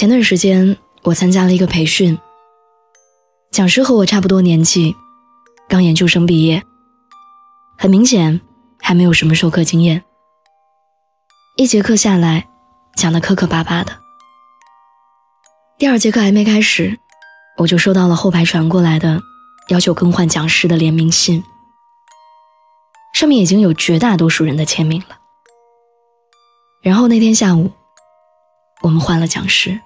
前段时间我参加了一个培训，讲师和我差不多年纪，刚研究生毕业，很明显还没有什么授课经验。一节课下来，讲的磕磕巴巴的。第二节课还没开始，我就收到了后排传过来的要求更换讲师的联名信，上面已经有绝大多数人的签名了。然后那天下午，我们换了讲师。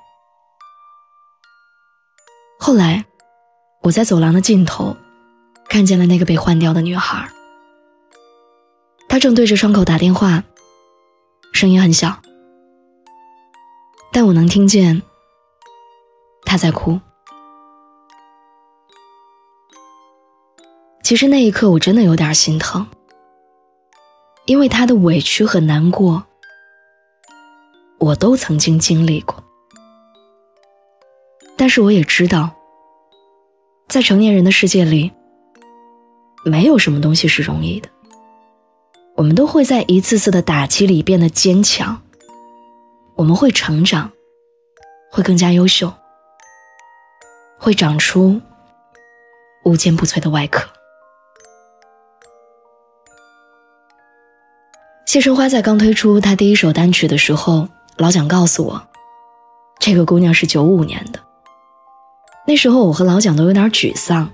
后来，我在走廊的尽头，看见了那个被换掉的女孩。她正对着窗口打电话，声音很小，但我能听见。他在哭。其实那一刻我真的有点心疼，因为他的委屈和难过，我都曾经经历过。但是我也知道，在成年人的世界里，没有什么东西是容易的。我们都会在一次次的打击里变得坚强，我们会成长，会更加优秀。会长出无坚不摧的外壳。谢春花在刚推出她第一首单曲的时候，老蒋告诉我，这个姑娘是九五年的。那时候我和老蒋都有点沮丧，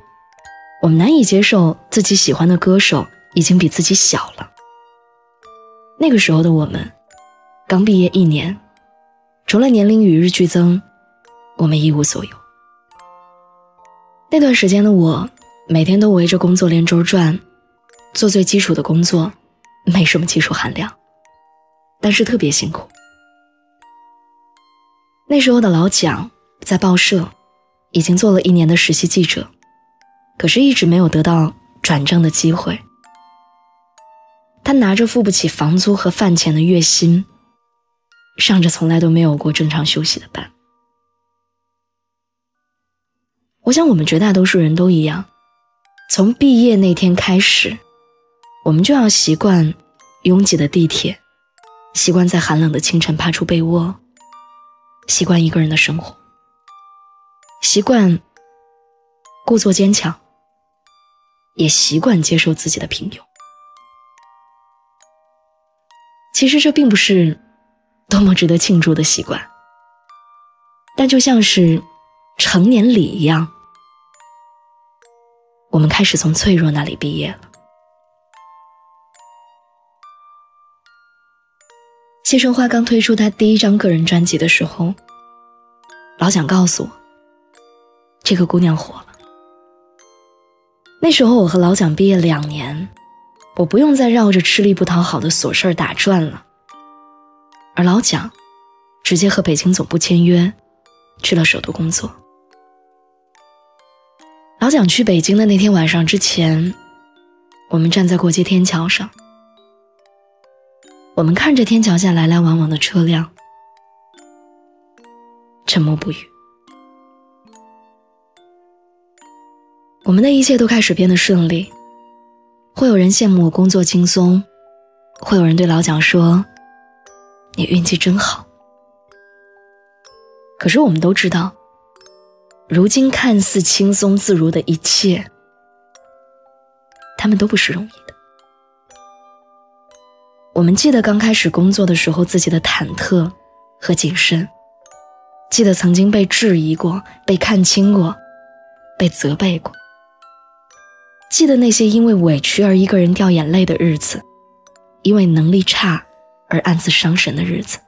我们难以接受自己喜欢的歌手已经比自己小了。那个时候的我们，刚毕业一年，除了年龄与日俱增，我们一无所有。那段时间的我，每天都围着工作连轴转，做最基础的工作，没什么技术含量，但是特别辛苦。那时候的老蒋在报社已经做了一年的实习记者，可是一直没有得到转正的机会。他拿着付不起房租和饭钱的月薪，上着从来都没有过正常休息的班。我想，我们绝大多数人都一样，从毕业那天开始，我们就要习惯拥挤的地铁，习惯在寒冷的清晨爬出被窝，习惯一个人的生活，习惯故作坚强，也习惯接受自己的平庸。其实这并不是多么值得庆祝的习惯，但就像是。成年礼一样，我们开始从脆弱那里毕业了。谢春花刚推出她第一张个人专辑的时候，老蒋告诉我，这个姑娘火了。那时候我和老蒋毕业两年，我不用再绕着吃力不讨好的琐事打转了，而老蒋直接和北京总部签约，去了首都工作。老蒋去北京的那天晚上之前，我们站在过街天桥上，我们看着天桥下来来往往的车辆，沉默不语。我们的一切都开始变得顺利，会有人羡慕我工作轻松，会有人对老蒋说：“你运气真好。”可是我们都知道。如今看似轻松自如的一切，他们都不是容易的。我们记得刚开始工作的时候自己的忐忑和谨慎，记得曾经被质疑过、被看清过、被责备过，记得那些因为委屈而一个人掉眼泪的日子，因为能力差而暗自伤神的日子。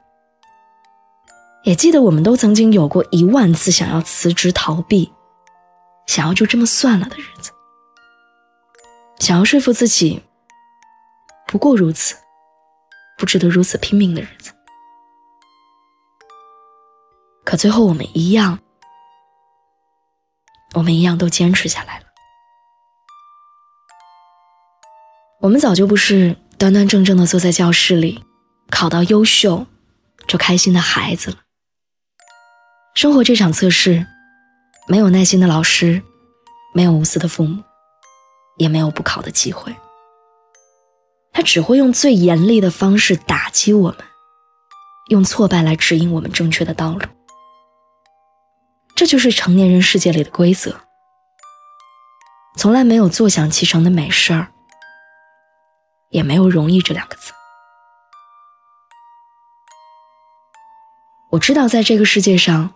也记得我们都曾经有过一万次想要辞职逃避，想要就这么算了的日子，想要说服自己不过如此，不值得如此拼命的日子。可最后我们一样，我们一样都坚持下来了。我们早就不是端端正正的坐在教室里，考到优秀就开心的孩子了。生活这场测试，没有耐心的老师，没有无私的父母，也没有补考的机会。他只会用最严厉的方式打击我们，用挫败来指引我们正确的道路。这就是成年人世界里的规则。从来没有坐享其成的美事儿，也没有容易这两个字。我知道，在这个世界上，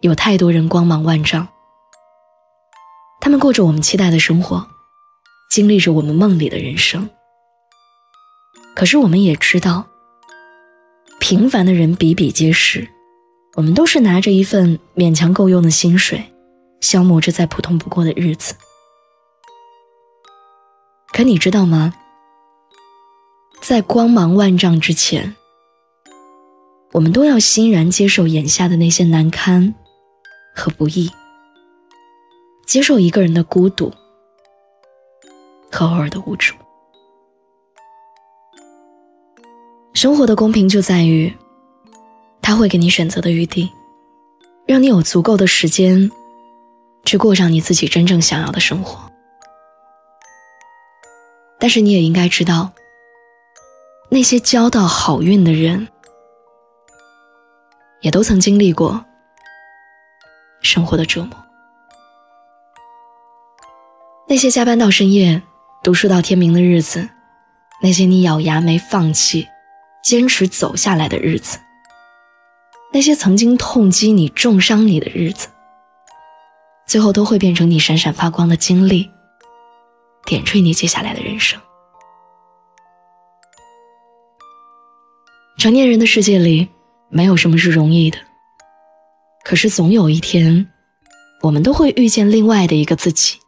有太多人光芒万丈，他们过着我们期待的生活，经历着我们梦里的人生。可是，我们也知道，平凡的人比比皆是，我们都是拿着一份勉强够用的薪水，消磨着再普通不过的日子。可你知道吗？在光芒万丈之前，我们都要欣然接受眼下的那些难堪和不易，接受一个人的孤独和偶尔的无助。生活的公平就在于，他会给你选择的余地，让你有足够的时间去过上你自己真正想要的生活。但是你也应该知道，那些交到好运的人。也都曾经历过生活的折磨。那些加班到深夜、读书到天明的日子，那些你咬牙没放弃、坚持走下来的日子，那些曾经痛击你、重伤你的日子，最后都会变成你闪闪发光的经历，点缀你接下来的人生。成年人的世界里。没有什么是容易的，可是总有一天，我们都会遇见另外的一个自己，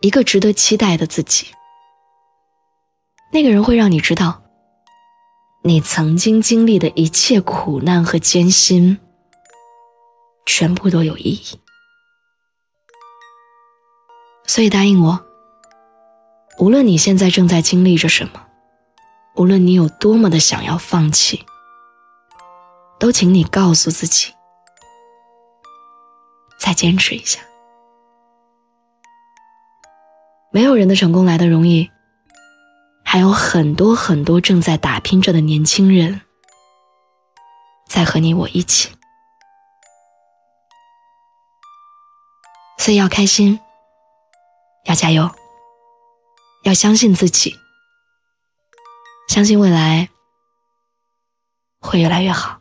一个值得期待的自己。那个人会让你知道，你曾经经历的一切苦难和艰辛，全部都有意义。所以答应我，无论你现在正在经历着什么，无论你有多么的想要放弃。都请你告诉自己，再坚持一下。没有人的成功来的容易，还有很多很多正在打拼着的年轻人，在和你我一起。所以要开心，要加油，要相信自己，相信未来会越来越好。